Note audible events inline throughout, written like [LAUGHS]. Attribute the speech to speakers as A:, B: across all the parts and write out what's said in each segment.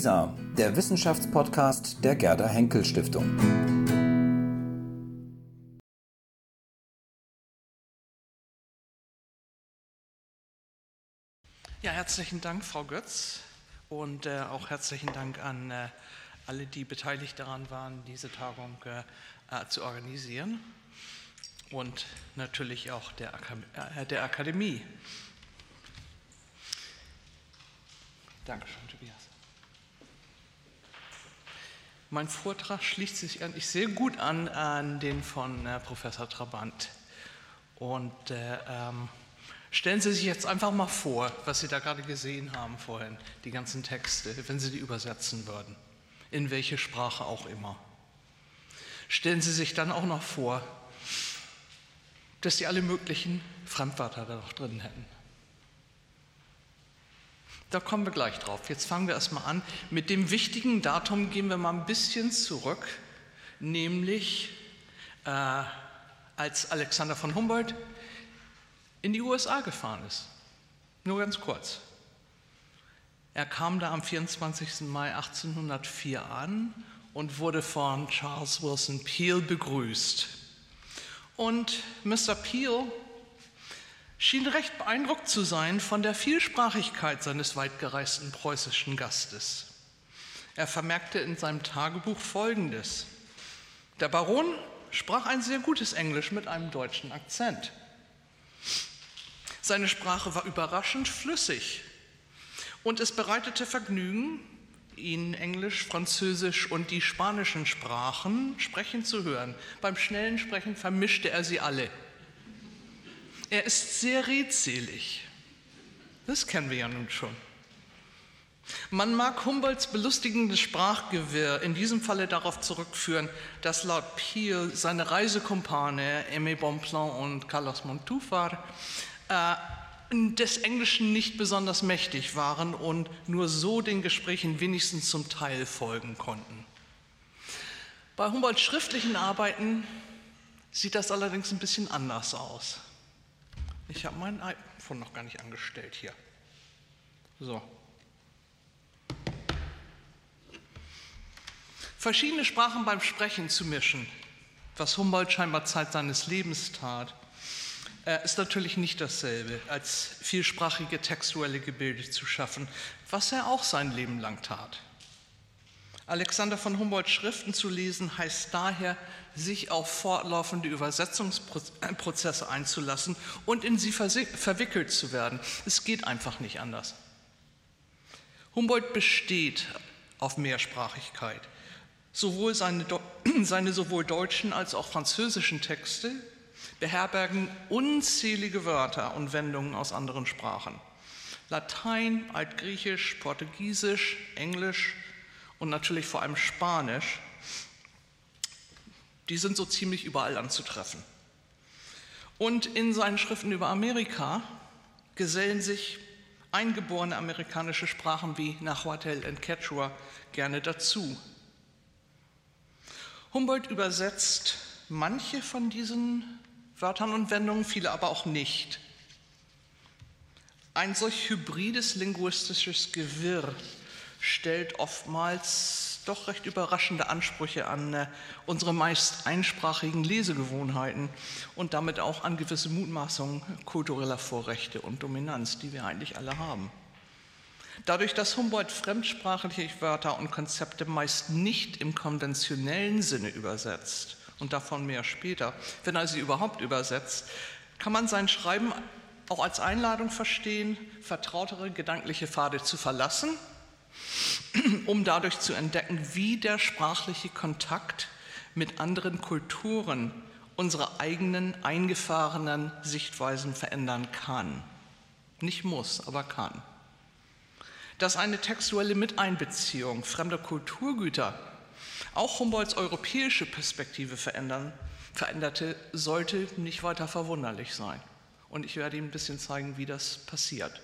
A: WISA, der Wissenschaftspodcast der Gerda Henkel Stiftung.
B: Ja, herzlichen Dank, Frau Götz, und äh, auch herzlichen Dank an äh, alle, die beteiligt daran waren, diese Tagung äh, äh zu organisieren und natürlich auch der, Akam äh, der Akademie. Dankeschön, Tobias. Mein Vortrag schließt sich eigentlich sehr gut an, an den von äh, Professor Trabant. Und äh, ähm, stellen Sie sich jetzt einfach mal vor, was Sie da gerade gesehen haben vorhin, die ganzen Texte, wenn Sie die übersetzen würden, in welche Sprache auch immer. Stellen Sie sich dann auch noch vor, dass Sie alle möglichen Fremdwörter da noch drin hätten. Da kommen wir gleich drauf. Jetzt fangen wir erstmal an. Mit dem wichtigen Datum gehen wir mal ein bisschen zurück, nämlich äh, als Alexander von Humboldt in die USA gefahren ist. Nur ganz kurz. Er kam da am 24. Mai 1804 an und wurde von Charles Wilson Peel begrüßt. Und Mr. Peel schien recht beeindruckt zu sein von der Vielsprachigkeit seines weitgereisten preußischen Gastes. Er vermerkte in seinem Tagebuch Folgendes. Der Baron sprach ein sehr gutes Englisch mit einem deutschen Akzent. Seine Sprache war überraschend flüssig und es bereitete Vergnügen, ihn Englisch, Französisch und die spanischen Sprachen sprechen zu hören. Beim schnellen Sprechen vermischte er sie alle. Er ist sehr redselig. Das kennen wir ja nun schon. Man mag Humboldts belustigendes Sprachgewirr in diesem Falle darauf zurückführen, dass laut Peel seine Reisekumpane Aimé Bonpland und Carlos Montúfar äh, des Englischen nicht besonders mächtig waren und nur so den Gesprächen wenigstens zum Teil folgen konnten. Bei Humboldts schriftlichen Arbeiten sieht das allerdings ein bisschen anders aus. Ich habe mein iPhone noch gar nicht angestellt hier. So. Verschiedene Sprachen beim Sprechen zu mischen, was Humboldt scheinbar Zeit seines Lebens tat, äh, ist natürlich nicht dasselbe, als vielsprachige textuelle Gebilde zu schaffen, was er auch sein Leben lang tat. Alexander von Humboldts Schriften zu lesen heißt daher, sich auf fortlaufende Übersetzungsprozesse einzulassen und in sie verwickelt zu werden. Es geht einfach nicht anders. Humboldt besteht auf Mehrsprachigkeit. Sowohl seine, [CLEARS THROAT] seine sowohl deutschen als auch französischen Texte beherbergen unzählige Wörter und Wendungen aus anderen Sprachen. Latein, Altgriechisch, Portugiesisch, Englisch, und natürlich vor allem Spanisch, die sind so ziemlich überall anzutreffen. Und in seinen Schriften über Amerika gesellen sich eingeborene amerikanische Sprachen wie Nahuatl und Quechua gerne dazu. Humboldt übersetzt manche von diesen Wörtern und Wendungen, viele aber auch nicht. Ein solch hybrides linguistisches Gewirr stellt oftmals doch recht überraschende Ansprüche an äh, unsere meist einsprachigen Lesegewohnheiten und damit auch an gewisse Mutmaßungen kultureller Vorrechte und Dominanz, die wir eigentlich alle haben. Dadurch, dass Humboldt fremdsprachliche Wörter und Konzepte meist nicht im konventionellen Sinne übersetzt und davon mehr später, wenn er sie überhaupt übersetzt, kann man sein Schreiben auch als Einladung verstehen, vertrautere gedankliche Pfade zu verlassen um dadurch zu entdecken, wie der sprachliche Kontakt mit anderen Kulturen unsere eigenen eingefahrenen Sichtweisen verändern kann. Nicht muss, aber kann. Dass eine textuelle Miteinbeziehung fremder Kulturgüter auch Humboldts europäische Perspektive verändern, veränderte, sollte nicht weiter verwunderlich sein. Und ich werde Ihnen ein bisschen zeigen, wie das passiert.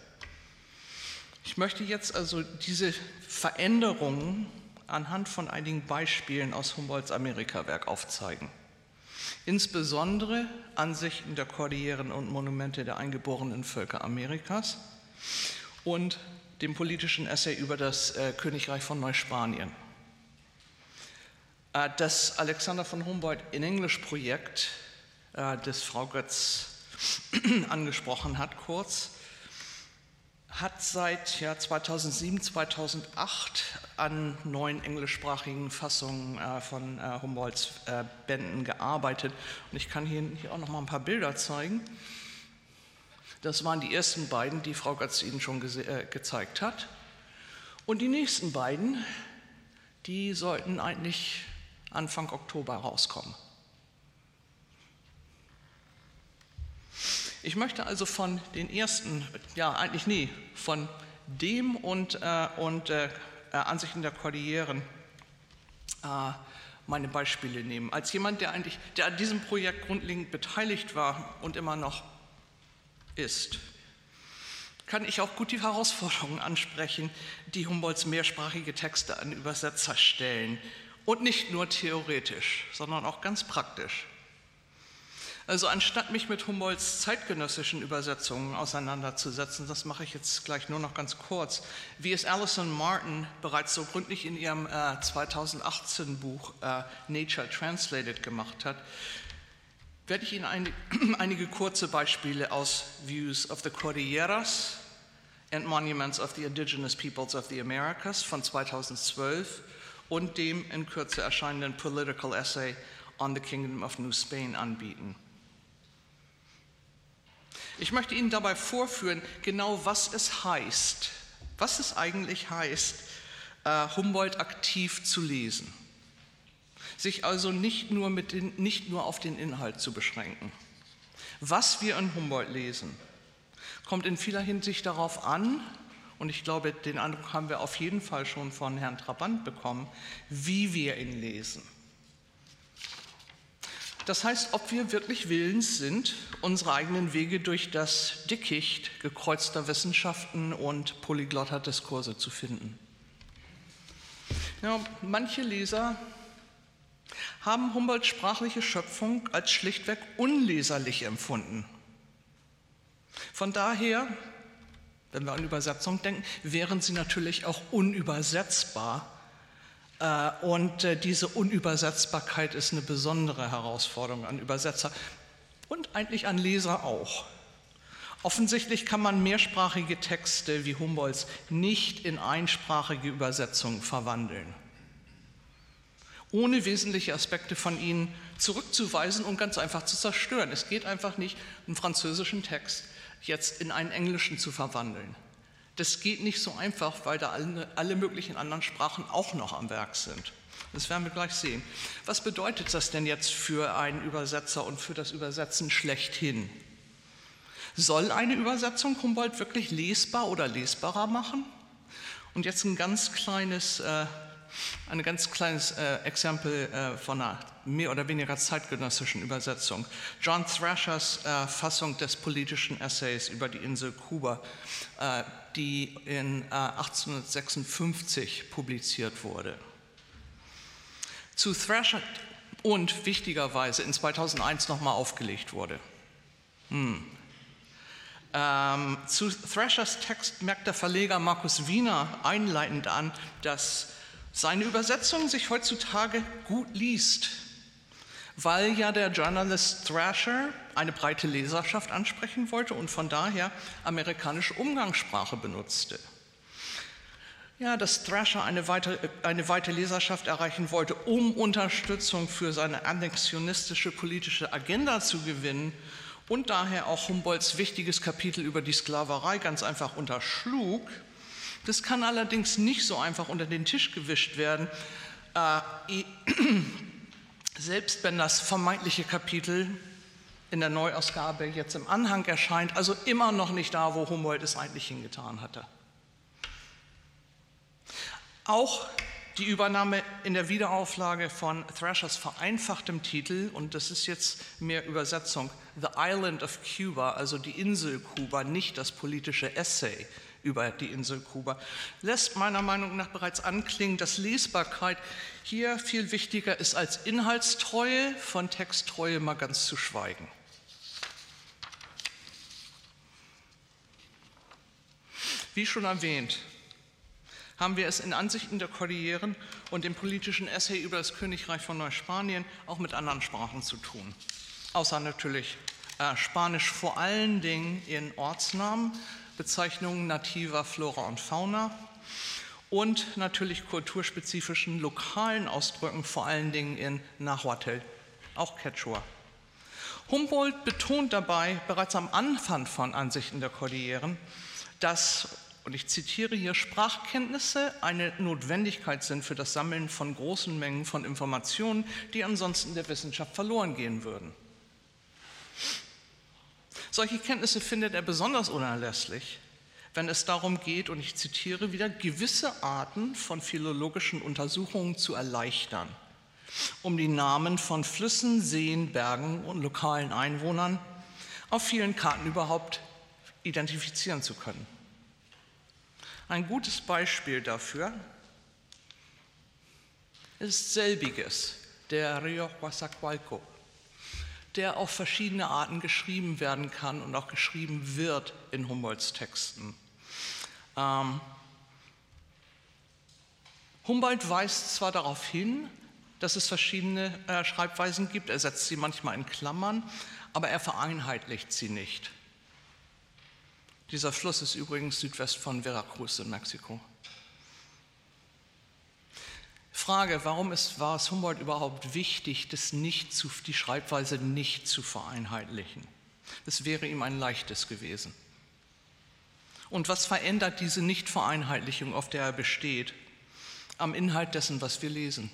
B: Ich möchte jetzt also diese Veränderungen anhand von einigen Beispielen aus Humboldts Amerikawerk aufzeigen. Insbesondere Ansichten der Kordilleren und Monumente der eingeborenen Völker Amerikas und dem politischen Essay über das äh, Königreich von Neuspanien. Äh, das Alexander von Humboldt in Englisch Projekt, äh, das Frau Götz [CLEARS THROAT] angesprochen hat, kurz, hat seit ja, 2007, 2008 an neuen englischsprachigen Fassungen äh, von äh, Humboldts äh, Bänden gearbeitet. Und ich kann hier, hier auch noch mal ein paar Bilder zeigen. Das waren die ersten beiden, die Frau Götz Ihnen schon äh, gezeigt hat. Und die nächsten beiden, die sollten eigentlich Anfang Oktober rauskommen. Ich möchte also von den ersten, ja eigentlich nie, von dem und, äh, und äh, äh, Ansichten der Kordilleren äh, meine Beispiele nehmen. Als jemand, der eigentlich, der an diesem Projekt grundlegend beteiligt war und immer noch ist, kann ich auch gut die Herausforderungen ansprechen, die Humboldts mehrsprachige Texte an Übersetzer stellen. Und nicht nur theoretisch, sondern auch ganz praktisch. Also anstatt mich mit Humboldts zeitgenössischen Übersetzungen auseinanderzusetzen, das mache ich jetzt gleich nur noch ganz kurz, wie es Alison Martin bereits so gründlich in ihrem äh, 2018 Buch äh, Nature Translated gemacht hat, werde ich Ihnen ein, [CLEARS THROAT] einige kurze Beispiele aus Views of the Cordilleras and Monuments of the Indigenous Peoples of the Americas von 2012 und dem in Kürze erscheinenden Political Essay on the Kingdom of New Spain anbieten. Ich möchte Ihnen dabei vorführen, genau was es heißt, was es eigentlich heißt, äh, Humboldt aktiv zu lesen. Sich also nicht nur, mit den, nicht nur auf den Inhalt zu beschränken. Was wir in Humboldt lesen, kommt in vieler Hinsicht darauf an, und ich glaube, den Eindruck haben wir auf jeden Fall schon von Herrn Trabant bekommen, wie wir ihn lesen. Das heißt, ob wir wirklich willens sind, unsere eigenen Wege durch das Dickicht gekreuzter Wissenschaften und polyglotter Diskurse zu finden. Ja, manche Leser haben Humboldts sprachliche Schöpfung als schlichtweg unleserlich empfunden. Von daher, wenn wir an Übersetzung denken, wären sie natürlich auch unübersetzbar und äh, diese Unübersetzbarkeit ist eine besondere Herausforderung an Übersetzer und eigentlich an Leser auch. Offensichtlich kann man mehrsprachige Texte wie Humboldts nicht in einsprachige Übersetzungen verwandeln, ohne wesentliche Aspekte von ihnen zurückzuweisen und ganz einfach zu zerstören. Es geht einfach nicht, einen französischen Text jetzt in einen englischen zu verwandeln. Das geht nicht so einfach, weil da alle, alle möglichen anderen Sprachen auch noch am Werk sind. Das werden wir gleich sehen. Was bedeutet das denn jetzt für einen Übersetzer und für das Übersetzen schlechthin? Soll eine Übersetzung Humboldt wirklich lesbar oder lesbarer machen? Und jetzt ein ganz kleines, äh, ein ganz kleines äh, Exempel äh, von einer mehr oder weniger zeitgenössischen Übersetzung. John Thrashers äh, Fassung des politischen Essays über die Insel Kuba äh, die in 1856 äh, publiziert wurde. Zu Thrasher und wichtigerweise in 2001 nochmal aufgelegt wurde. Hm. Ähm, zu Thrashers Text merkt der Verleger Markus Wiener einleitend an, dass seine Übersetzung sich heutzutage gut liest weil ja der Journalist Thrasher eine breite Leserschaft ansprechen wollte und von daher amerikanische Umgangssprache benutzte. Ja, dass Thrasher eine weite, eine weite Leserschaft erreichen wollte, um Unterstützung für seine annexionistische politische Agenda zu gewinnen und daher auch Humboldts wichtiges Kapitel über die Sklaverei ganz einfach unterschlug. Das kann allerdings nicht so einfach unter den Tisch gewischt werden. Äh, [CLEARS THROAT] selbst wenn das vermeintliche Kapitel in der Neuausgabe jetzt im Anhang erscheint, also immer noch nicht da, wo Humboldt es eigentlich hingetan hatte. Auch die Übernahme in der Wiederauflage von Thrashers vereinfachtem Titel, und das ist jetzt mehr Übersetzung, The Island of Cuba, also die Insel Kuba, nicht das politische Essay, über die Insel Kuba, lässt meiner Meinung nach bereits anklingen, dass Lesbarkeit hier viel wichtiger ist als Inhaltstreue, von Texttreue mal ganz zu schweigen. Wie schon erwähnt, haben wir es in Ansichten der Kordilleren und dem politischen Essay über das Königreich von Neuspanien auch mit anderen Sprachen zu tun. Außer natürlich äh, Spanisch vor allen Dingen in Ortsnamen, Bezeichnungen nativer Flora und Fauna und natürlich kulturspezifischen lokalen Ausdrücken, vor allen Dingen in Nahuatl, auch Quechua. Humboldt betont dabei bereits am Anfang von Ansichten der Kordilleren, dass, und ich zitiere hier, Sprachkenntnisse eine Notwendigkeit sind für das Sammeln von großen Mengen von Informationen, die ansonsten der Wissenschaft verloren gehen würden. Solche Kenntnisse findet er besonders unerlässlich, wenn es darum geht, und ich zitiere wieder, gewisse Arten von philologischen Untersuchungen zu erleichtern um die Namen von Flüssen, Seen, Bergen und lokalen Einwohnern auf vielen Karten überhaupt identifizieren zu können. Ein gutes Beispiel dafür ist selbiges, der Rio Huasacualco, der auf verschiedene Arten geschrieben werden kann und auch geschrieben wird in Humboldts Texten. Ähm, Humboldt weist zwar darauf hin, dass es verschiedene äh, Schreibweisen gibt. Er setzt sie manchmal in Klammern, aber er vereinheitlicht sie nicht. Dieser Fluss ist übrigens südwest von Veracruz in Mexiko. Frage, warum ist, war es Humboldt überhaupt wichtig, das nicht zu, die Schreibweise nicht zu vereinheitlichen? Das wäre ihm ein leichtes gewesen. Und was verändert diese Nichtvereinheitlichung, auf der er besteht, am Inhalt dessen, was wir lesen?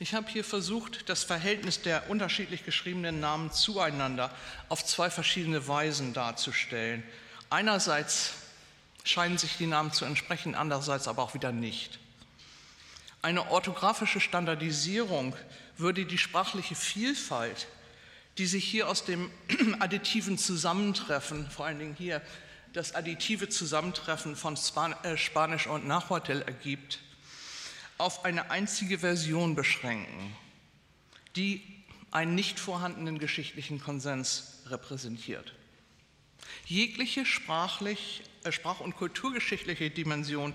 B: Ich habe hier versucht, das Verhältnis der unterschiedlich geschriebenen Namen zueinander auf zwei verschiedene Weisen darzustellen. Einerseits scheinen sich die Namen zu entsprechen, andererseits aber auch wieder nicht. Eine orthografische Standardisierung würde die sprachliche Vielfalt, die sich hier aus dem [CLEARS THROAT] additiven Zusammentreffen, vor allen Dingen hier das additive Zusammentreffen von äh, Spanisch und Nahuatl ergibt, auf eine einzige Version beschränken, die einen nicht vorhandenen geschichtlichen Konsens repräsentiert. Jegliche sprachlich, äh, sprach- und kulturgeschichtliche Dimension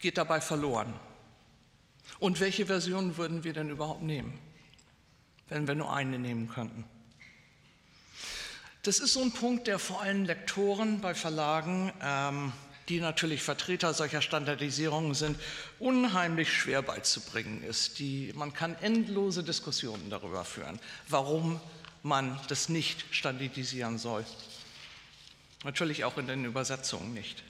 B: geht dabei verloren. Und welche Version würden wir denn überhaupt nehmen, wenn wir nur eine nehmen könnten? Das ist so ein Punkt, der vor allem Lektoren bei Verlagen ähm, die natürlich Vertreter solcher Standardisierungen sind, unheimlich schwer beizubringen ist. Die, man kann endlose Diskussionen darüber führen, warum man das nicht standardisieren soll. Natürlich auch in den Übersetzungen nicht.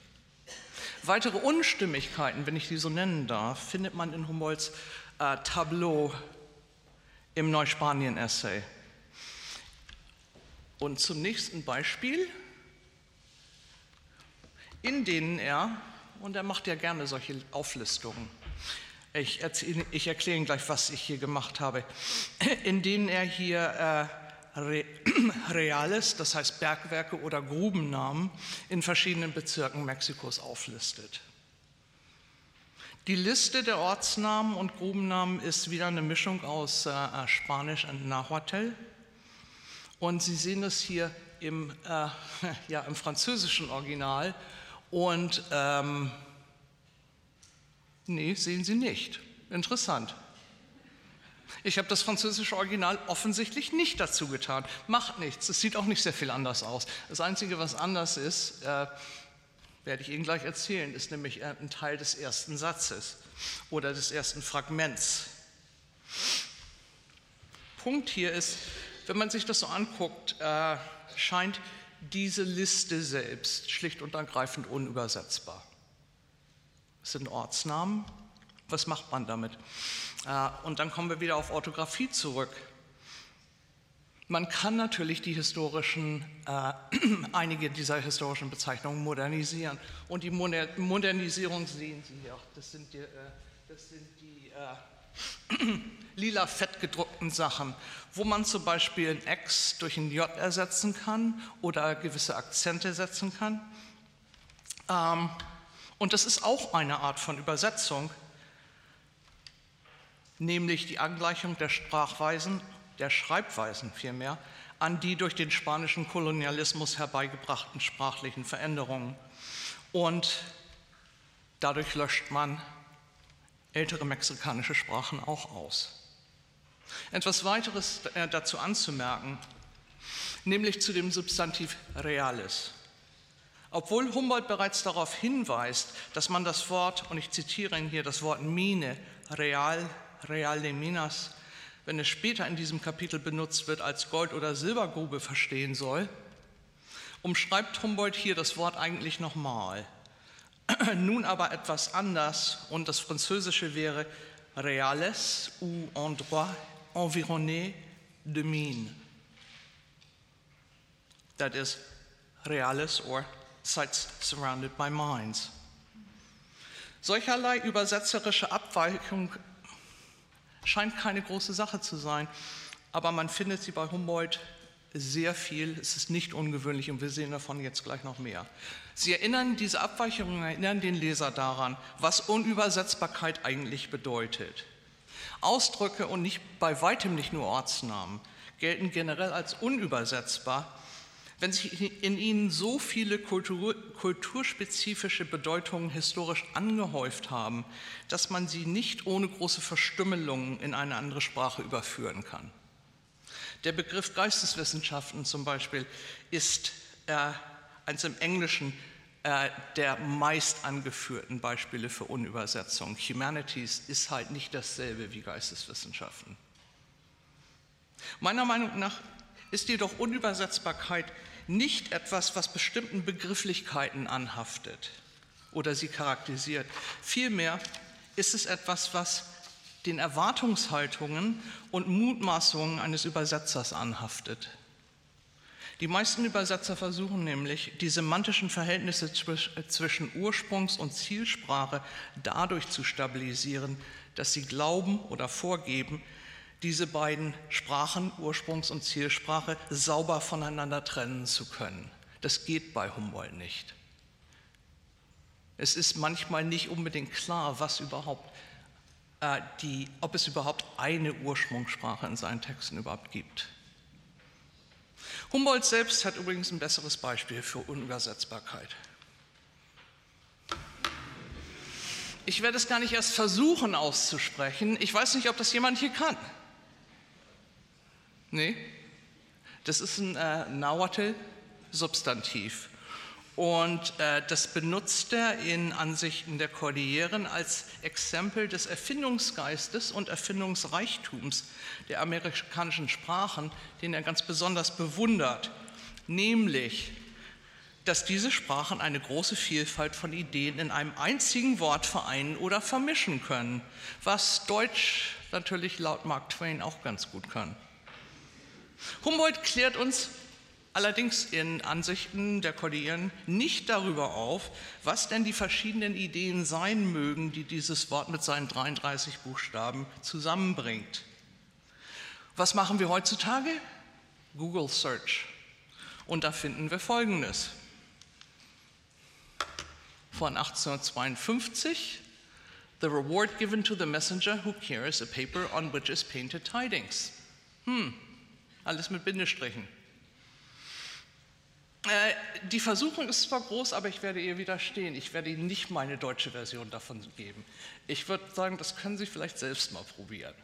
B: Weitere Unstimmigkeiten, wenn ich die so nennen darf, findet man in Humboldts äh, Tableau im Neuspanien-Essay. Und zum nächsten Beispiel in denen er, und er macht ja gerne solche Auflistungen, ich, ich erkläre Ihnen gleich, was ich hier gemacht habe, in denen er hier äh, Re [CLEARS THROAT] Reales, das heißt Bergwerke oder Grubennamen, in verschiedenen Bezirken Mexikos auflistet. Die Liste der Ortsnamen und Grubennamen ist wieder eine Mischung aus äh, Spanisch und Nahuatl. Und Sie sehen es hier im, äh, [LAUGHS] ja, im französischen Original und ähm, nee, sehen Sie nicht. Interessant. Ich habe das französische Original offensichtlich nicht dazu getan. Macht nichts. Es sieht auch nicht sehr viel anders aus. Das Einzige, was anders ist, äh, werde ich Ihnen gleich erzählen, ist nämlich ein Teil des ersten Satzes oder des ersten Fragments. Punkt hier ist, wenn man sich das so anguckt, äh, scheint diese Liste selbst schlicht und ergreifend unübersetzbar. Es sind Ortsnamen. Was macht man damit? Äh, und dann kommen wir wieder auf Orthographie zurück. Man kann natürlich die historischen, äh, [CLEARS THROAT] einige dieser historischen Bezeichnungen modernisieren. Und die Moder Modernisierung sehen Sie hier. Das sind die, äh, das sind die äh, [CLEARS THROAT] lila fett gedruckten Sachen wo man zum Beispiel ein X durch ein J ersetzen kann oder gewisse Akzente setzen kann. Ähm, und das ist auch eine Art von Übersetzung, nämlich die Angleichung der Sprachweisen, der Schreibweisen vielmehr, an die durch den spanischen Kolonialismus herbeigebrachten sprachlichen Veränderungen. Und dadurch löscht man ältere mexikanische Sprachen auch aus. Etwas weiteres äh, dazu anzumerken, nämlich zu dem Substantiv reales. Obwohl Humboldt bereits darauf hinweist, dass man das Wort, und ich zitiere ihn hier, das Wort Mine, real, real de Minas, wenn es später in diesem Kapitel benutzt wird, als Gold- oder Silbergrube verstehen soll, umschreibt Humboldt hier das Wort eigentlich nochmal. [CLEARS THROAT] Nun aber etwas anders und das Französische wäre reales ou endroit environné de mine. That is reales or sites surrounded by mines. Solcherlei übersetzerische Abweichung scheint keine große Sache zu sein, aber man findet sie bei Humboldt sehr viel. Es ist nicht ungewöhnlich und wir sehen davon jetzt gleich noch mehr. Sie erinnern, diese Abweichungen erinnern den Leser daran, was Unübersetzbarkeit eigentlich bedeutet. Ausdrücke und nicht, bei weitem nicht nur Ortsnamen gelten generell als unübersetzbar, wenn sich in ihnen so viele Kultur, kulturspezifische Bedeutungen historisch angehäuft haben, dass man sie nicht ohne große Verstümmelungen in eine andere Sprache überführen kann. Der Begriff Geisteswissenschaften zum Beispiel ist äh, eines im Englischen äh, der meist angeführten Beispiele für Unübersetzung. Humanities ist halt nicht dasselbe wie Geisteswissenschaften. Meiner Meinung nach ist jedoch Unübersetzbarkeit nicht etwas, was bestimmten Begrifflichkeiten anhaftet oder sie charakterisiert. Vielmehr ist es etwas, was den Erwartungshaltungen und Mutmaßungen eines Übersetzers anhaftet. Die meisten Übersetzer versuchen nämlich, die semantischen Verhältnisse zwischen Ursprungs- und Zielsprache dadurch zu stabilisieren, dass sie glauben oder vorgeben, diese beiden Sprachen, Ursprungs- und Zielsprache, sauber voneinander trennen zu können. Das geht bei Humboldt nicht. Es ist manchmal nicht unbedingt klar, was überhaupt äh, die, ob es überhaupt eine Ursprungssprache in seinen Texten überhaupt gibt. Humboldt selbst hat übrigens ein besseres Beispiel für Unübersetzbarkeit. Ich werde es gar nicht erst versuchen auszusprechen. Ich weiß nicht, ob das jemand hier kann. Nee, das ist ein äh, Nahuatl-Substantiv. Und äh, das benutzt er in Ansichten der Kordilleren als Exempel des Erfindungsgeistes und Erfindungsreichtums der amerikanischen Sprachen, den er ganz besonders bewundert, nämlich, dass diese Sprachen eine große Vielfalt von Ideen in einem einzigen Wort vereinen oder vermischen können, was Deutsch natürlich laut Mark Twain auch ganz gut kann. Humboldt klärt uns allerdings in Ansichten der Kordilleren nicht darüber auf, was denn die verschiedenen Ideen sein mögen, die dieses Wort mit seinen 33 Buchstaben zusammenbringt. Was machen wir heutzutage? Google Search. Und da finden wir Folgendes. Von 1852 The reward given to the messenger who carries a paper on which is painted tidings. Hm, alles mit Bindestrichen. Äh, die Versuchung ist zwar groß, aber ich werde ihr widerstehen. Ich werde Ihnen nicht meine deutsche Version davon geben. Ich würde sagen, das können Sie vielleicht selbst mal probieren.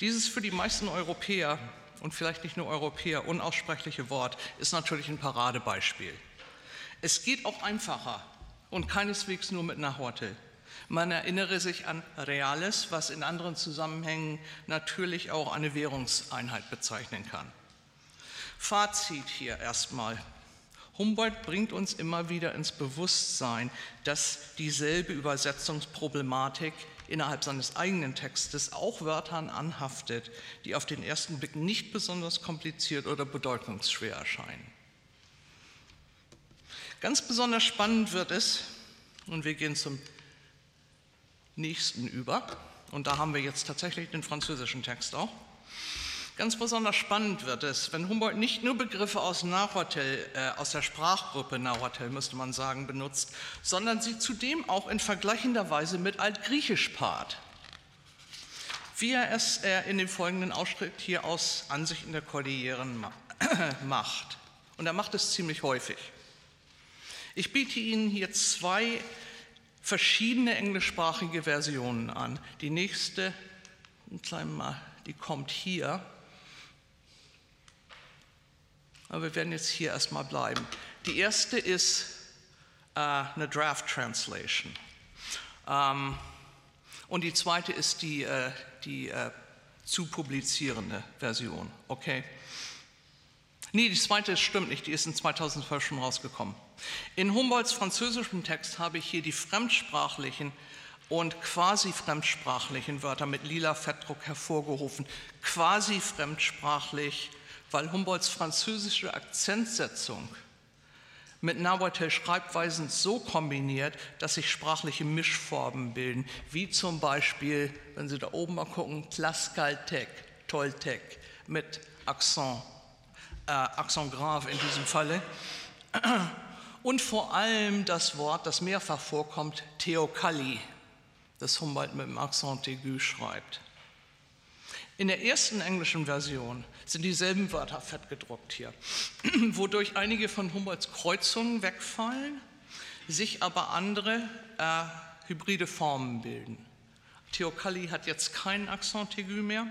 B: Dieses für die meisten Europäer und vielleicht nicht nur Europäer unaussprechliche Wort ist natürlich ein Paradebeispiel. Es geht auch einfacher und keineswegs nur mit Nahuatl. Man erinnere sich an Reales, was in anderen Zusammenhängen natürlich auch eine Währungseinheit bezeichnen kann. Fazit hier erstmal. Humboldt bringt uns immer wieder ins Bewusstsein, dass dieselbe Übersetzungsproblematik innerhalb seines eigenen Textes auch Wörtern anhaftet, die auf den ersten Blick nicht besonders kompliziert oder bedeutungsschwer erscheinen. Ganz besonders spannend wird es, und wir gehen zum nächsten über. Und da haben wir jetzt tatsächlich den französischen Text auch. Ganz besonders spannend wird es, wenn Humboldt nicht nur Begriffe aus Nahuatl, äh, aus der Sprachgruppe Nahuatl, müsste man sagen, benutzt, sondern sie zudem auch in vergleichender Weise mit Altgriechisch paart. wie er es in dem folgenden Ausschnitt hier aus Ansichten der Kordilleren [CLEARS THROAT] macht. Und er macht es ziemlich häufig. Ich biete Ihnen hier zwei verschiedene englischsprachige Versionen an. Die nächste, die kommt hier. Aber wir werden jetzt hier erstmal bleiben. Die erste ist äh, eine Draft Translation. Ähm, und die zweite ist die, äh, die äh, zu publizierende Version. Okay? Nee, die zweite stimmt nicht, die ist in 2012 schon rausgekommen. In Humboldts französischem Text habe ich hier die fremdsprachlichen und quasi fremdsprachlichen Wörter mit lila Fettdruck hervorgerufen. Quasi fremdsprachlich, weil Humboldts französische Akzentsetzung mit Nahuatl-Schreibweisen so kombiniert, dass sich sprachliche Mischformen bilden, wie zum Beispiel, wenn Sie da oben mal gucken, Tlaxcaltec, Toltec mit Akzent, äh, Akzent grave in diesem Falle. Und vor allem das Wort, das mehrfach vorkommt, Theokalli, das Humboldt mit dem Akzent aigu schreibt. In der ersten englischen Version sind dieselben Wörter fett gedruckt hier, [CLEARS THROAT] wodurch einige von Humboldts Kreuzungen wegfallen, sich aber andere äh, hybride Formen bilden. Theokalli hat jetzt keinen Akzent aigu mehr,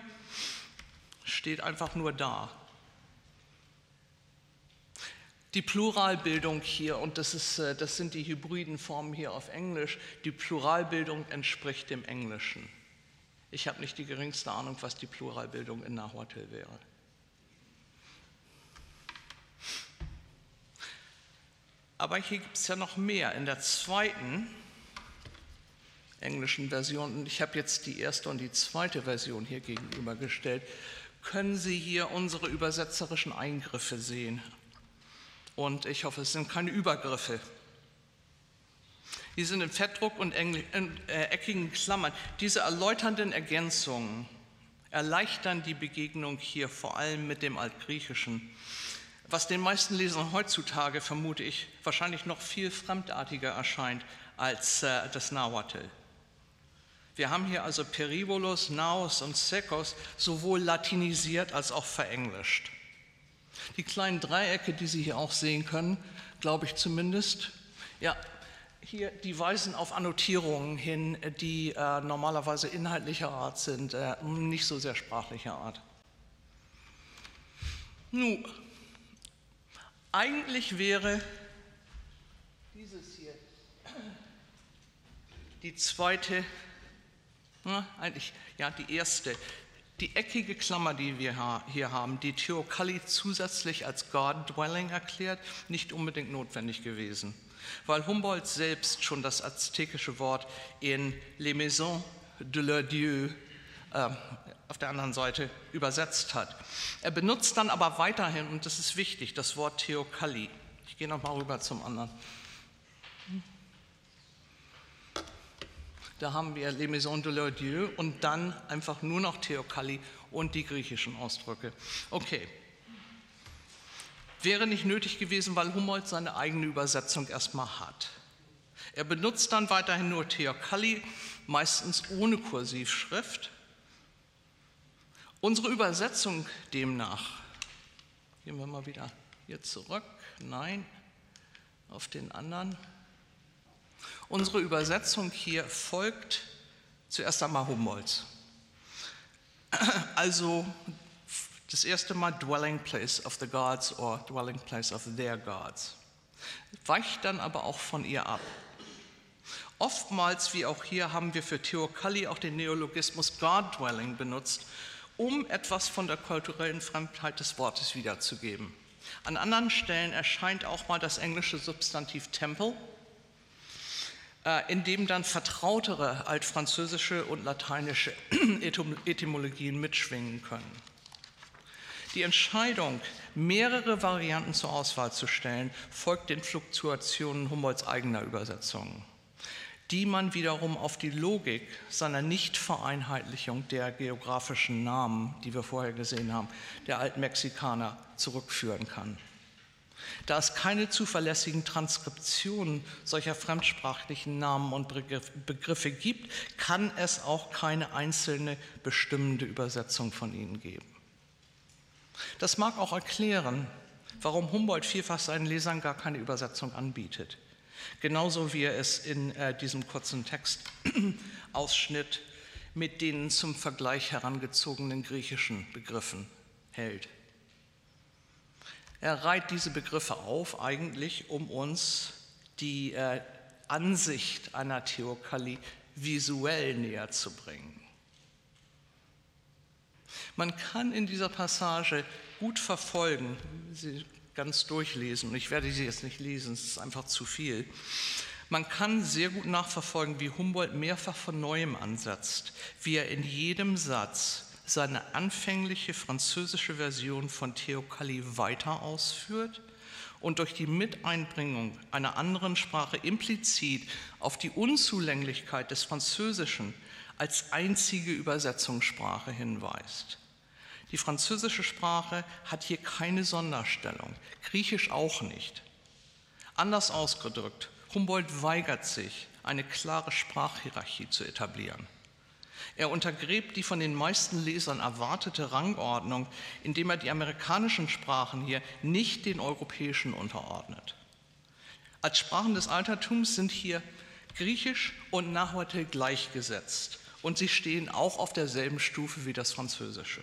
B: steht einfach nur da. Die Pluralbildung hier, und das, ist, äh, das sind die hybriden Formen hier auf Englisch, die Pluralbildung entspricht dem Englischen. Ich habe nicht die geringste Ahnung, was die Pluralbildung in Nahuatl wäre. Aber hier gibt es ja noch mehr. In der zweiten englischen Version, und ich habe jetzt die erste und die zweite Version hier gegenübergestellt, können Sie hier unsere übersetzerischen Eingriffe sehen. Und ich hoffe, es sind keine Übergriffe. Die sind in Fettdruck und äh, eckigen Klammern. Diese erläuternden Ergänzungen erleichtern die Begegnung hier vor allem mit dem Altgriechischen, was den meisten Lesern heutzutage, vermute ich, wahrscheinlich noch viel fremdartiger erscheint als äh, das Nahuatl. Wir haben hier also Perivolos, Naos und Sekos sowohl latinisiert als auch verenglischt. Die kleinen Dreiecke, die Sie hier auch sehen können, glaube ich zumindest, ja, hier, die weisen auf Annotierungen hin, die äh, normalerweise inhaltlicher Art sind, äh, nicht so sehr sprachlicher Art. Nun, eigentlich wäre dieses hier die zweite, na, eigentlich, ja, die erste, die eckige Klammer, die wir hier haben, die Theokalli zusätzlich als God-Dwelling erklärt, nicht unbedingt notwendig gewesen weil Humboldt selbst schon das aztekische Wort in Les Maisons de leur Dieu äh, auf der anderen Seite übersetzt hat. Er benutzt dann aber weiterhin, und das ist wichtig, das Wort Theokalli. Ich gehe nochmal rüber zum anderen. Da haben wir Les Maisons de leur Dieu und dann einfach nur noch Theokalli und die griechischen Ausdrücke. Okay, wäre nicht nötig gewesen, weil Humboldt seine eigene Übersetzung erstmal hat. Er benutzt dann weiterhin nur Theokalli, meistens ohne Kursivschrift. Unsere Übersetzung demnach, gehen wir mal wieder hier zurück, nein, auf den anderen. Unsere Übersetzung hier folgt zuerst einmal Humboldt. [CLEARS THROAT] Also das erste Mal Dwelling Place of the Gods or Dwelling Place of their Gods. Weicht dann aber auch von ihr ab. Oftmals, wie auch hier, haben wir für Theokalli auch den Neologismus God Dwelling benutzt, um etwas von der kulturellen Fremdheit des Wortes wiederzugeben. An anderen Stellen erscheint auch mal das englische Substantiv Temple, in dem dann vertrautere altfranzösische und lateinische [CLEARS THROAT] Etymologien mitschwingen können. Die Entscheidung, mehrere Varianten zur Auswahl zu stellen, folgt den Fluktuationen Humboldts eigener Übersetzungen, die man wiederum auf die Logik seiner Nichtvereinheitlichung der geografischen Namen, die wir vorher gesehen haben, der Altmexikaner zurückführen kann. Da es keine zuverlässigen Transkriptionen solcher fremdsprachlichen Namen und Begriffe gibt, kann es auch keine einzelne bestimmende Übersetzung von ihnen geben. Das mag auch erklären, warum Humboldt vielfach seinen Lesern gar keine Übersetzung anbietet. Genauso wie er es in äh, diesem kurzen Textausschnitt mit den zum Vergleich herangezogenen griechischen Begriffen hält. Er reiht diese Begriffe auf, eigentlich um uns die äh, Ansicht einer Theokalie visuell näher zu bringen. Man kann in dieser Passage gut verfolgen, Sie ganz durchlesen, und ich werde sie jetzt nicht lesen, es ist einfach zu viel. Man kann sehr gut nachverfolgen, wie Humboldt mehrfach von neuem ansetzt, wie er in jedem Satz seine anfängliche französische Version von Theokalie weiter ausführt und durch die Miteinbringung einer anderen Sprache implizit auf die Unzulänglichkeit des Französischen als einzige Übersetzungssprache hinweist. Die französische Sprache hat hier keine Sonderstellung, Griechisch auch nicht. Anders ausgedrückt, Humboldt weigert sich, eine klare Sprachhierarchie zu etablieren. Er untergräbt die von den meisten Lesern erwartete Rangordnung, indem er die amerikanischen Sprachen hier nicht den europäischen unterordnet. Als Sprachen des Altertums sind hier Griechisch und Nahuatl gleichgesetzt und sie stehen auch auf derselben Stufe wie das Französische.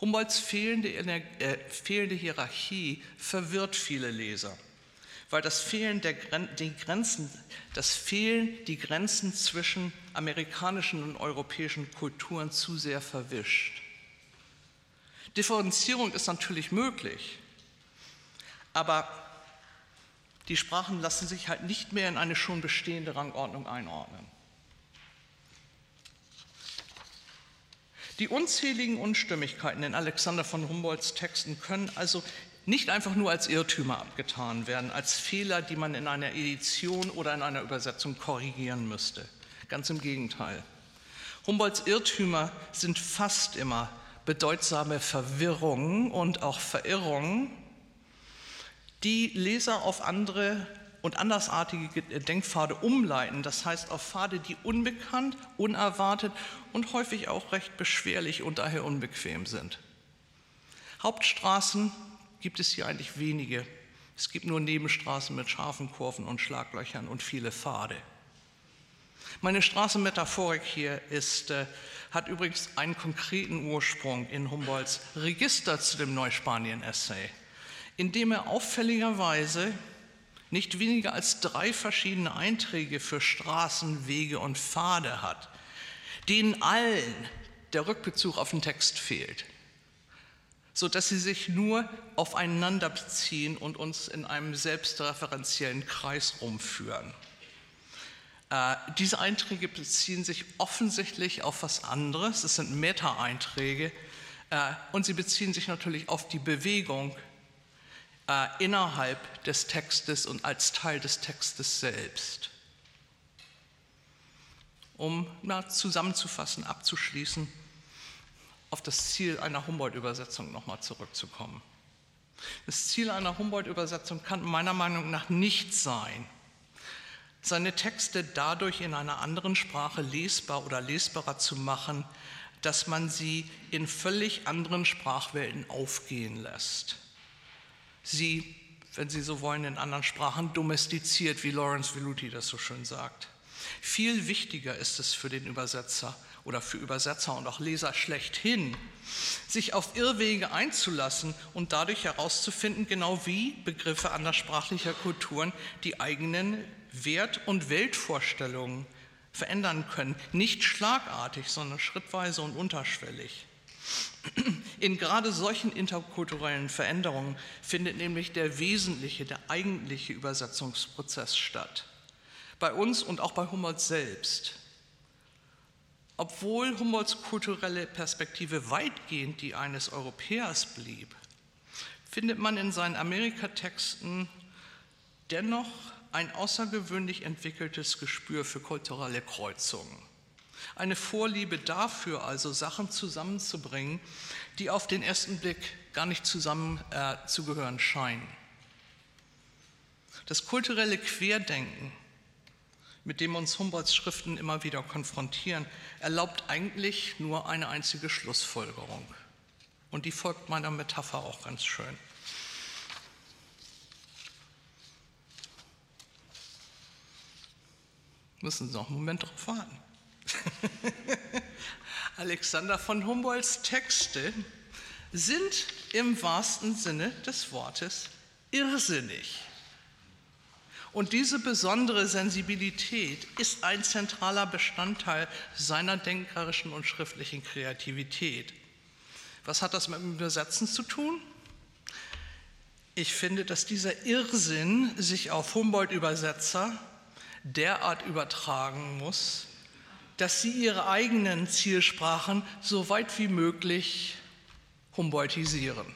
B: Humboldts fehlende, äh, fehlende Hierarchie verwirrt viele Leser, weil das Fehlen der die Grenzen, das Fehlen die Grenzen zwischen amerikanischen und europäischen Kulturen zu sehr verwischt. Differenzierung ist natürlich möglich, aber die Sprachen lassen sich halt nicht mehr in eine schon bestehende Rangordnung einordnen. Die unzähligen Unstimmigkeiten in Alexander von Humboldts Texten können also nicht einfach nur als Irrtümer abgetan werden, als Fehler, die man in einer Edition oder in einer Übersetzung korrigieren müsste. Ganz im Gegenteil. Humboldts Irrtümer sind fast immer bedeutsame Verwirrungen und auch Verirrungen, die Leser auf andere und andersartige Denkpfade umleiten, das heißt auf Pfade, die unbekannt, unerwartet und häufig auch recht beschwerlich und daher unbequem sind. Hauptstraßen gibt es hier eigentlich wenige. Es gibt nur Nebenstraßen mit scharfen Kurven und Schlaglöchern und viele Pfade. Meine Straßenmetaphorik hier ist, äh, hat übrigens einen konkreten Ursprung in Humboldts Register zu dem Neuspanien-Essay, in dem er auffälligerweise nicht weniger als drei verschiedene Einträge für Straßen, Wege und Pfade hat, denen allen der Rückbezug auf den Text fehlt, sodass sie sich nur aufeinander beziehen und uns in einem selbstreferenziellen Kreis rumführen. Äh, diese Einträge beziehen sich offensichtlich auf was anderes, es sind Meta-Einträge äh, und sie beziehen sich natürlich auf die Bewegung äh, innerhalb des Textes und als Teil des Textes selbst. Um na, zusammenzufassen, abzuschließen, auf das Ziel einer Humboldt-Übersetzung nochmal zurückzukommen. Das Ziel einer Humboldt-Übersetzung kann meiner Meinung nach nicht sein, seine Texte dadurch in einer anderen Sprache lesbar oder lesbarer zu machen, dass man sie in völlig anderen Sprachwelten aufgehen lässt sie, wenn Sie so wollen, in anderen Sprachen domestiziert, wie Lawrence Veluti das so schön sagt. Viel wichtiger ist es für den Übersetzer oder für Übersetzer und auch Leser schlechthin, sich auf Irrwege einzulassen und dadurch herauszufinden, genau wie Begriffe anderssprachlicher Kulturen die eigenen Wert- und Weltvorstellungen verändern können. Nicht schlagartig, sondern schrittweise und unterschwellig. In gerade solchen interkulturellen Veränderungen findet nämlich der wesentliche, der eigentliche Übersetzungsprozess statt. Bei uns und auch bei Humboldt selbst. Obwohl Humboldts kulturelle Perspektive weitgehend die eines Europäers blieb, findet man in seinen Amerikatexten dennoch ein außergewöhnlich entwickeltes Gespür für kulturelle Kreuzungen. Eine Vorliebe dafür, also Sachen zusammenzubringen, die auf den ersten Blick gar nicht zusammen äh, scheinen. Das kulturelle Querdenken, mit dem uns Humboldts Schriften immer wieder konfrontieren, erlaubt eigentlich nur eine einzige Schlussfolgerung. Und die folgt meiner Metapher auch ganz schön. Müssen Sie noch einen Moment drauf warten. [LAUGHS] Alexander von Humboldts Texte sind im wahrsten Sinne des Wortes irrsinnig. Und diese besondere Sensibilität ist ein zentraler Bestandteil seiner denkerischen und schriftlichen Kreativität. Was hat das mit dem Übersetzen zu tun? Ich finde, dass dieser Irrsinn sich auf Humboldt-Übersetzer derart übertragen muss, dass sie ihre eigenen Zielsprachen so weit wie möglich Humboldtisieren.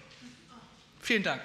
B: Vielen Dank.